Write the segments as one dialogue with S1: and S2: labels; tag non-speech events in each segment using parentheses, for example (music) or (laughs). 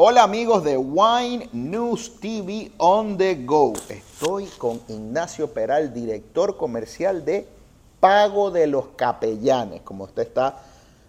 S1: Hola amigos de Wine News TV on the go. Estoy con Ignacio Peral, director comercial de Pago de los Capellanes, como usted está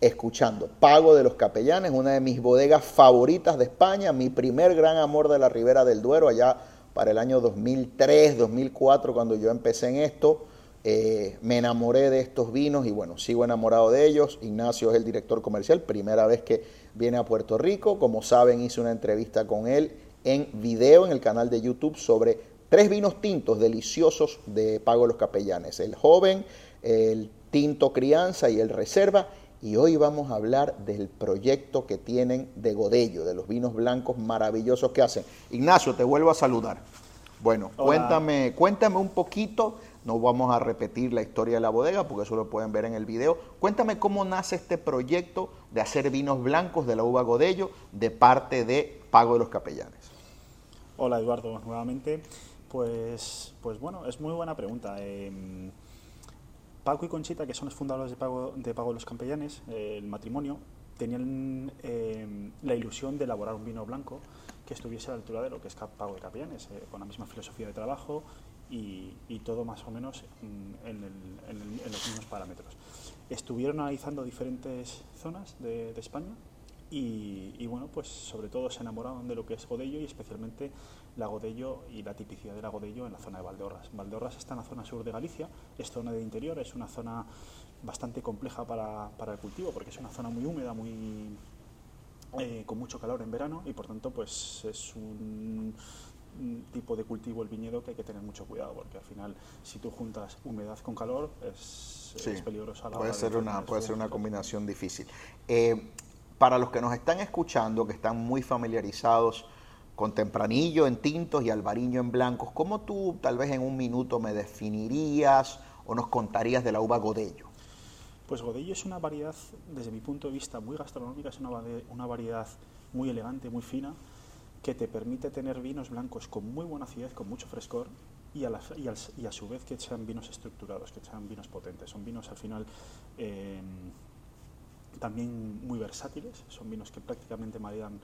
S1: escuchando. Pago de los Capellanes, una de mis bodegas favoritas de España, mi primer gran amor de la Ribera del Duero, allá para el año 2003, 2004, cuando yo empecé en esto. Eh, me enamoré de estos vinos y bueno, sigo enamorado de ellos. Ignacio es el director comercial, primera vez que viene a Puerto Rico. Como saben, hice una entrevista con él en video en el canal de YouTube sobre tres vinos tintos deliciosos de Pago los Capellanes. El joven, el tinto crianza y el reserva. Y hoy vamos a hablar del proyecto que tienen de Godello, de los vinos blancos maravillosos que hacen. Ignacio, te vuelvo a saludar. Bueno, cuéntame, cuéntame un poquito no vamos a repetir la historia de la bodega porque eso lo pueden ver en el video. Cuéntame cómo nace este proyecto de hacer vinos blancos de la uva Godello de parte de Pago de los Capellanes.
S2: Hola Eduardo, nuevamente. Pues, pues bueno, es muy buena pregunta. Em, Paco y Conchita, que son los fundadores de Pago de, Pago de los Capellanes, eh, el matrimonio, tenían em, la ilusión de elaborar un vino blanco que estuviese a la altura de lo que es Pago de Capellanes, eh, con la misma filosofía de trabajo y, todo más o menos en, los mismos parámetros. Estuvieron analizando diferentes zonas de, España y, bueno, pues sobre todo se enamoraron de lo que es Godello y especialmente la Godello y la tipicidad de la Godello en la zona de Valdeorras. Valdeorras está en la zona sur de Galicia, es zona de interior, es una zona bastante compleja para, para el cultivo porque es una zona muy húmeda, muy eh, con mucho calor en verano y por tanto pues es un tipo de cultivo el viñedo que hay que tener mucho cuidado porque al final si tú juntas humedad con calor es, peligroso a la
S1: puede
S2: hora
S1: ser una puede ser una combinación difícil eh, para los que nos están escuchando que están muy familiarizados con tempranillo en tintos y albariño en blancos ¿cómo tú tal vez en un minuto me definirías o nos contarías de la uva Godello?
S2: Pues Godello es una variedad desde mi punto de vista muy gastronómica es una, una variedad muy elegante muy fina que te permite tener vinos blancos con muy buena acidez, con mucho frescor y a, y, a su vez que sean vinos estructurados, que sean vinos potentes. Son vinos al final eh, también muy versátiles, son vinos que prácticamente maridan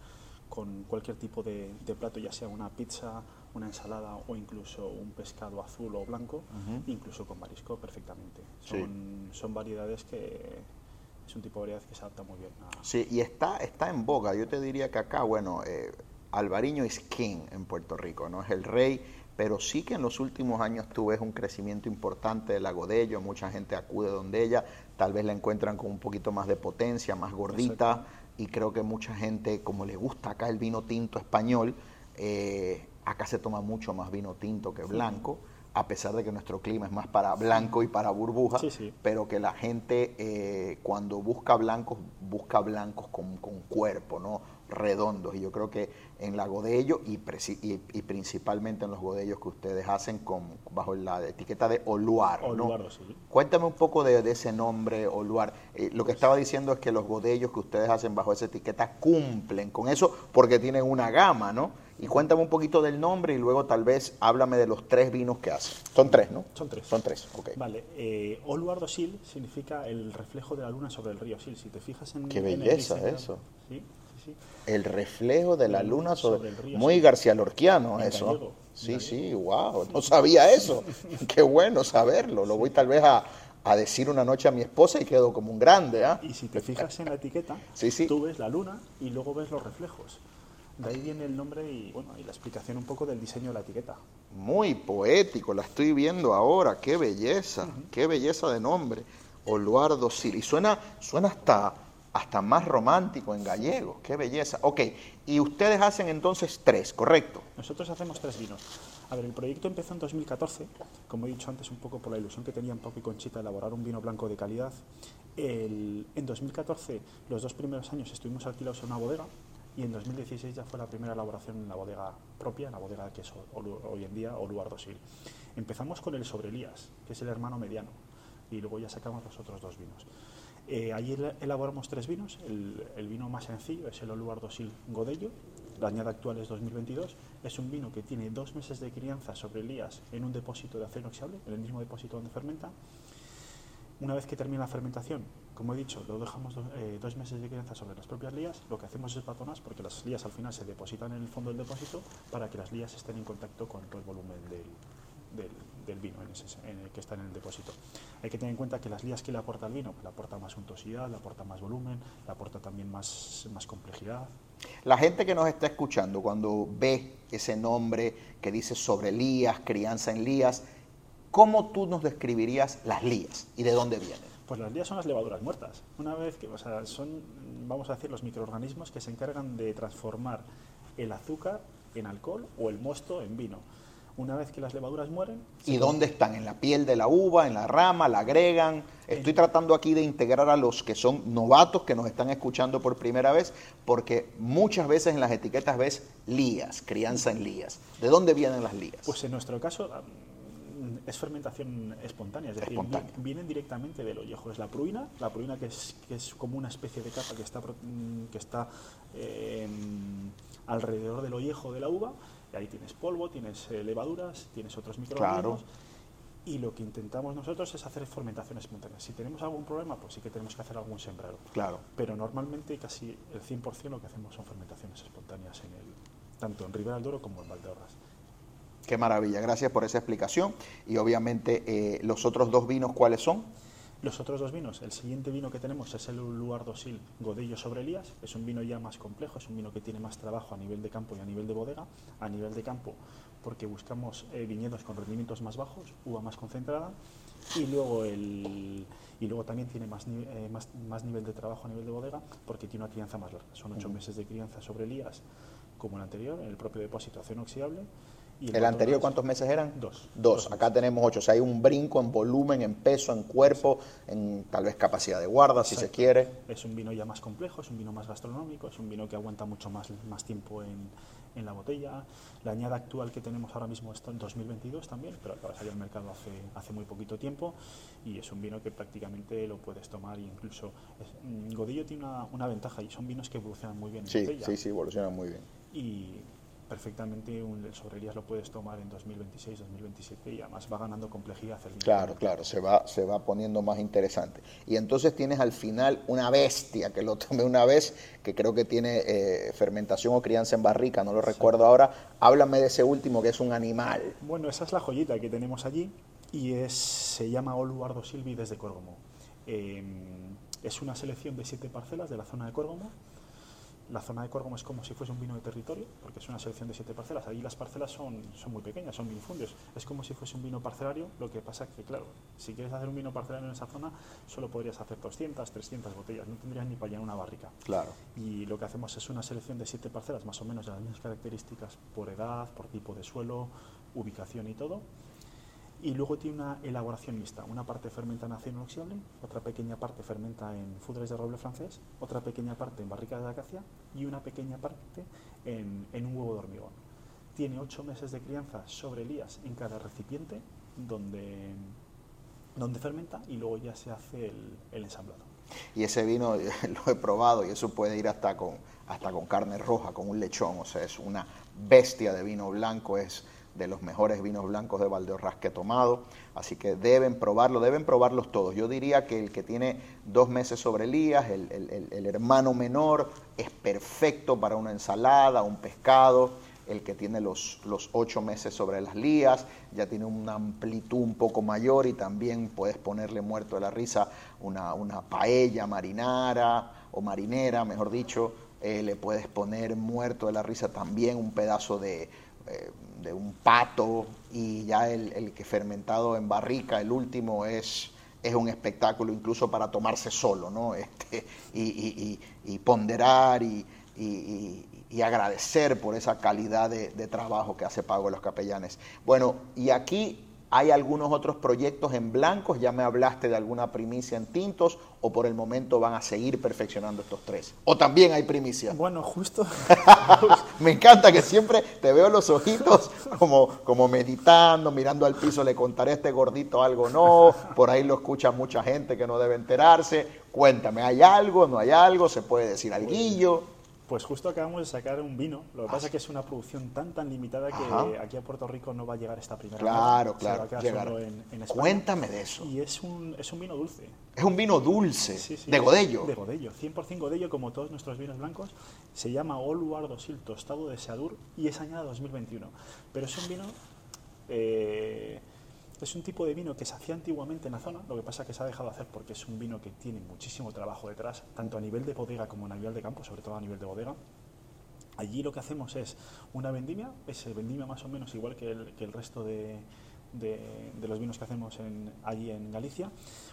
S2: con cualquier tipo de, plato, ya sea una pizza, una ensalada o incluso un pescado azul o blanco, incluso con marisco perfectamente. Son, son variedades que es un tipo de variedad que se adapta muy bien.
S1: A... Sí, y está, está en boga. Yo te diría que acá, bueno, eh, Alvariño es king en Puerto Rico, no es el rey, pero sí que en los últimos años tú ves un crecimiento importante de la Godello, mucha gente acude donde ella, tal vez la encuentran con un poquito más de potencia, más gordita, y creo que mucha gente, como le gusta acá el vino tinto español, eh, acá se toma mucho más vino tinto que blanco. a pesar de que nuestro clima es más para blanco y para burbuja, pero que la gente eh, cuando busca blancos, busca blancos con, con cuerpo, ¿no? Redondos y yo creo que en la Godello y, y, principalmente en los Godellos que ustedes hacen con, bajo la etiqueta de Oluar. Cuéntame un poco de, ese nombre Oluar. Eh, lo que estaba diciendo es que los Godellos que ustedes hacen bajo esa etiqueta cumplen con eso porque tienen una gama, ¿no? Y cuéntame un poquito del nombre y luego tal vez háblame de los tres vinos que hacen. Son tres, ¿no?
S2: Son tres.
S1: Son tres, ok.
S2: Vale. Eh, Oluardo Sil significa el reflejo de la luna sobre el río Sil. Si te fijas en...
S1: Qué belleza eso. ¿sí? El reflejo de la luna sobre, el río. Muy García Lorquiano eso. sí, sí, wow, no sabía eso. (laughs) Qué bueno saberlo. Lo voy tal vez a, decir una noche a mi esposa y quedo como un grande. ¿ah?
S2: Y si te fijas en la etiqueta, (laughs) tú ves la luna y luego ves los reflejos. De ahí viene el nombre y, bueno, y la explicación un poco del diseño de la etiqueta.
S1: Muy poético, la estoy viendo ahora, qué belleza, qué belleza de nombre. Oluardo Sil. Y suena, suena hasta hasta más romántico en gallego. Qué belleza. Ok, y ustedes hacen entonces tres, ¿correcto?
S2: Nosotros hacemos tres vinos. A ver, el proyecto empezó en 2014, como he dicho antes, un poco por la ilusión que tenían Paco y Conchita de elaborar un vino blanco de calidad. en 2014, los dos primeros años, estuvimos alquilados en una bodega y en 2016 ya fue la primera elaboración en la bodega propia, la bodega que es hoy en día Oluardo Sil. Empezamos con el Sobrelías, que es el hermano mediano, y luego ya sacamos los otros dos vinos. Eh, allí elaboramos tres vinos. El, vino más sencillo es el Oluardo Sil Godello. La añada actual es 2022. Es un vino que tiene dos meses de crianza sobre Elías en un depósito de acero inoxidable, en el mismo depósito donde fermenta. Una vez que termina la fermentación, Como he dicho, lo dejamos eh, dos meses de crianza sobre las propias lías. Lo que hacemos es batonas porque las lías al final se depositan en el fondo del depósito para que las lías estén en contacto con todo el volumen del, del, vino en el que está en el depósito. Hay que tener en cuenta que las lías que le aporta el vino, le aporta más untuosidad, le aporta más volumen, le aporta también más, más complejidad.
S1: La gente que nos está escuchando, cuando ve ese nombre que dice sobre lías, crianza en lías, ¿cómo tú nos describirías las lías y de dónde vienen?
S2: Pues las lías son las levaduras muertas. Una vez que, o sea, son, vamos a decir, los microorganismos que se encargan de transformar el azúcar en alcohol o el mosto en vino. Una vez que las levaduras mueren...
S1: ¿Y dónde están? ¿En la piel de la uva? ¿En la rama? ¿La agregan? Estoy tratando aquí de integrar a los que son novatos que nos están escuchando por primera vez, porque muchas veces en las etiquetas ves lías, crianza en lías. ¿De dónde vienen las lías?
S2: Pues en nuestro caso es fermentación espontánea, es decir, vienen directamente del ollejo. Es la pruina, la pruina que es, que es como una especie de capa que está, que está eh, alrededor del ollejo de la uva ahí tienes polvo, tienes eh, levaduras, tienes otros microorganismos. Y lo que intentamos nosotros es hacer fermentaciones espontánea. Si tenemos algún problema, pues sí que tenemos que hacer algún sembrado.
S1: Claro.
S2: Pero normalmente casi el 100% lo que hacemos son fermentaciones espontáneas, en el, tanto en Ribera del Duero como en Valdeorras.
S1: Qué maravilla, gracias por esa explicación. Y obviamente eh, los otros dos vinos, ¿cuáles son?
S2: Los otros dos vinos, el siguiente vino que tenemos es el Luardosil Godello sobre Elías, es un vino ya más complejo, es un vino que tiene más trabajo a nivel de campo y a nivel de bodega. A nivel de campo, porque buscamos eh, viñedos con rendimientos más bajos, uva más concentrada, y luego, el, y luego también tiene más, eh, más, más, nivel de trabajo a nivel de bodega, porque tiene una crianza más larga. Son ocho meses de crianza sobre Elías, como el anterior, en el propio depósito acero inoxidable
S1: ¿El anterior cuántos meses eran?
S2: Dos.
S1: Dos. Acá tenemos ocho. O sea, hay un brinco en volumen, en peso, en cuerpo, en tal vez capacidad de guarda, si se quiere.
S2: Es un vino ya más complejo, es un vino más gastronómico, es un vino que aguanta mucho más, más tiempo en, en la botella. La añada actual que tenemos ahora mismo está en 2022 también, pero acaba de salir al mercado hace, hace muy poquito tiempo y es un vino que prácticamente lo puedes tomar incluso... Mm, Godillo tiene una, una, ventaja y son vinos que evolucionan muy bien en
S1: sí,
S2: botella.
S1: Sí, sí, evolucionan muy bien.
S2: Y perfectamente un, el Sobrelías lo puedes tomar en 2026, 2027 y además va ganando complejidad. El
S1: claro, claro, se va, se va poniendo más interesante. Y entonces tienes al final una bestia que lo tomé una vez, que creo que tiene eh, fermentación o crianza en barrica, no lo recuerdo ahora. Háblame de ese último que es un animal.
S2: Bueno, esa es la joyita que tenemos allí y es, se llama Oluardo Silvi desde Córgomo. Em, es una selección de siete parcelas de la zona de Córgomo la zona de Córgomo es como si fuese un vino de territorio, porque es una selección de siete parcelas. Ahí las parcelas son, son muy pequeñas, son minifundios. Es como si fuese un vino parcelario, lo que pasa que, claro, si quieres hacer un vino parcelario en esa zona, solo podrías hacer 200, 300 botellas, no tendrías ni para llenar una barrica.
S1: Claro.
S2: Y lo que hacemos es una selección de siete parcelas, más o menos de las mismas características por edad, por tipo de suelo, ubicación y todo y luego tiene una elaboración mixta. Una parte fermenta en acero inoxidable, otra pequeña parte fermenta en fudres de roble francés, otra pequeña parte en barrica de acacia y una pequeña parte en, en un huevo de hormigón. Tiene ocho meses de crianza sobre elías en cada recipiente donde, donde fermenta y luego ya se hace el, el ensamblado.
S1: Y ese vino (laughs) lo he probado y eso puede ir hasta con, hasta con carne roja, con un lechón, o sea, es una bestia de vino blanco, es de los mejores vinos blancos de Valdeorras que he tomado, así que deben probarlo, deben probarlos todos. Yo diría que el que tiene dos meses sobre Elías, el, el, hermano menor, es perfecto para una ensalada, un pescado. El que tiene los, los ocho meses sobre las lías, ya tiene una amplitud un poco mayor y también puedes ponerle muerto de la risa una, una paella marinara o marinera, mejor dicho. Eh, le puedes poner muerto de la risa también un pedazo de, eh, un pato y ya el, que fermentado en barrica, el último, es, es un espectáculo incluso para tomarse solo, ¿no? Este, y, ponderar y, agradecer por esa calidad de, de trabajo que hace Pago de los Capellanes. Bueno, y aquí hay algunos otros proyectos en blancos, ya me hablaste de alguna primicia en tintos, o por el momento van a seguir perfeccionando estos tres. O también hay primicia.
S2: Bueno, justo. (laughs)
S1: me encanta que siempre te veo los ojitos como, como meditando, mirando al piso, le contaré a este gordito algo, no. Por ahí lo escucha mucha gente que no debe enterarse. Cuéntame, ¿hay algo? ¿No hay algo? ¿Se puede decir algo?
S2: Pues justo acabamos de sacar un vino. Lo que
S1: Ah,
S2: pasa es que es una producción tan tan limitada que
S1: Ajá.
S2: aquí a Puerto Rico no va a llegar esta primera.
S1: Claro,
S2: nada, se va a
S1: claro.
S2: quedar
S1: llegar.
S2: solo en, en España.
S1: Cuéntame de eso.
S2: Y es un, es un vino dulce.
S1: Es un vino dulce,
S2: Sí, sí,
S1: de Godello.
S2: De Godello, 100% Godello, como todos nuestros vinos blancos. Se llama Oluardo Sil Tostado de Seadur y es añada 2021. Pero es un vino. eh, es un tipo de vino que se hacía antiguamente en la zona, lo que pasa es que se ha dejado de hacer porque es un vino que tiene muchísimo trabajo detrás, tanto a nivel de bodega como a nivel de campo, sobre todo a nivel de bodega. Allí lo que hacemos es una vendimia, es vendimia más o menos igual que el, resto de, los vinos que hacemos allí en Galicia.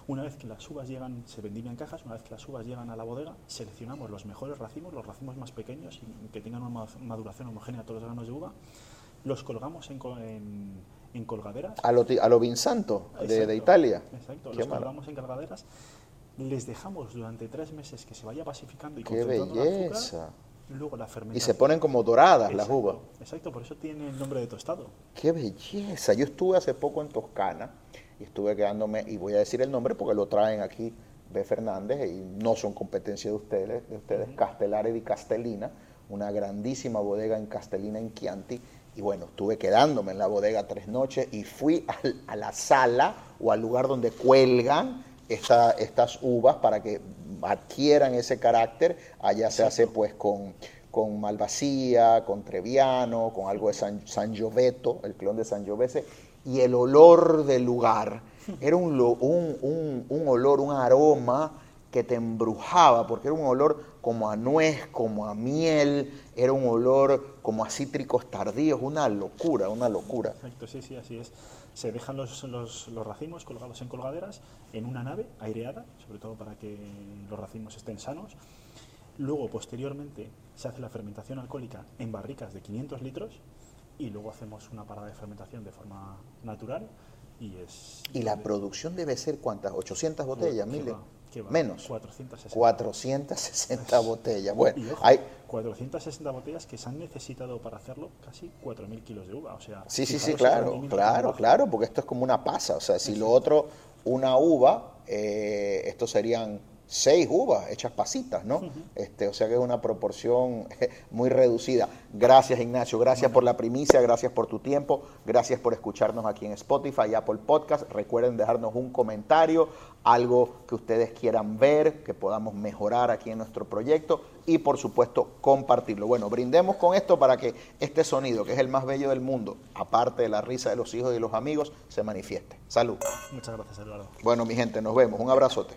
S2: Una vez que las uvas llegan, se vendimian cajas, una vez que las uvas llegan a la bodega, seleccionamos los mejores racimos, los racimos más pequeños y que tengan una ma- maduración homogénea a todos los granos de uva, los colgamos en, en- en colgaderas.
S1: A lo, a lo Vinsanto, de, de Italia.
S2: Exacto,
S1: Qué
S2: los
S1: mala-
S2: colgamos en colgaderas, les dejamos durante tres meses que se vaya pacificando y
S1: Qué
S2: concentrando el azúcar,
S1: belleza.
S2: luego la
S1: Y
S2: fermentación.
S1: se ponen como doradas las
S2: Exacto,
S1: uvas.
S2: Exacto, por eso tiene el nombre de tostado.
S1: Qué belleza. Yo estuve hace poco en Toscana y estuve quedándome, y voy a decir el nombre porque lo traen aquí B. Fernández y no son competencia de ustedes, de ustedes, Castellare di Castellina, una grandísima bodega en Castellina, en Chianti. Y bueno, estuve quedándome en la bodega tres noches y fui a la sala o al lugar donde cuelgan esta- estas uvas para que adquieran ese carácter. Allá se hace pues con, con Malvasía, con Treviano, con algo de San, Sangiovese, el clon de Sangiovese, y el olor del lugar (laughs) era un, lo- un, un- un olor, un aroma que te embrujaba, porque era un olor como a nuez, como a miel, era un olor como a cítricos tardíos, una locura, una locura.
S2: Exacto, sí, sí, así es. Se dejan los, los, los racimos colgados en colgaderas en una nave aireada, sobre todo para que los racimos estén sanos. Luego, posteriormente, se hace la fermentación alcohólica en barricas de 500 litros y luego hacemos una parada de fermentación de forma natural y es...
S1: Y la producción debe ser, ¿cuántas? ¿800 botellas?
S2: ¿Qué
S1: Menos.
S2: 460.
S1: 460 botellas. Bueno,
S2: Y ojo,
S1: hay,
S2: 460 botellas que se han necesitado para hacerlo casi 4.000 kilos de uva. O sea,
S1: Sí, sí, sí, claro, claro, claro, porque esto es como una pasa. O sea, si lo otro, una uva, eh, esto serían seis uvas hechas pasitas, ¿no? este, o sea que es una proporción muy reducida. Gracias, Ignacio, gracias por la primicia, gracias por tu tiempo, gracias por escucharnos aquí en Spotify y Apple Podcast. Recuerden dejarnos un comentario, algo que ustedes quieran ver, que podamos mejorar aquí en nuestro proyecto y, por supuesto, compartirlo. Bueno, brindemos con esto para que este sonido, que es el más bello del mundo, aparte de la risa de los hijos y los amigos, se manifieste. Salud.
S2: Muchas gracias, Eduardo.
S1: Bueno, mi gente, nos vemos. Un abrazote.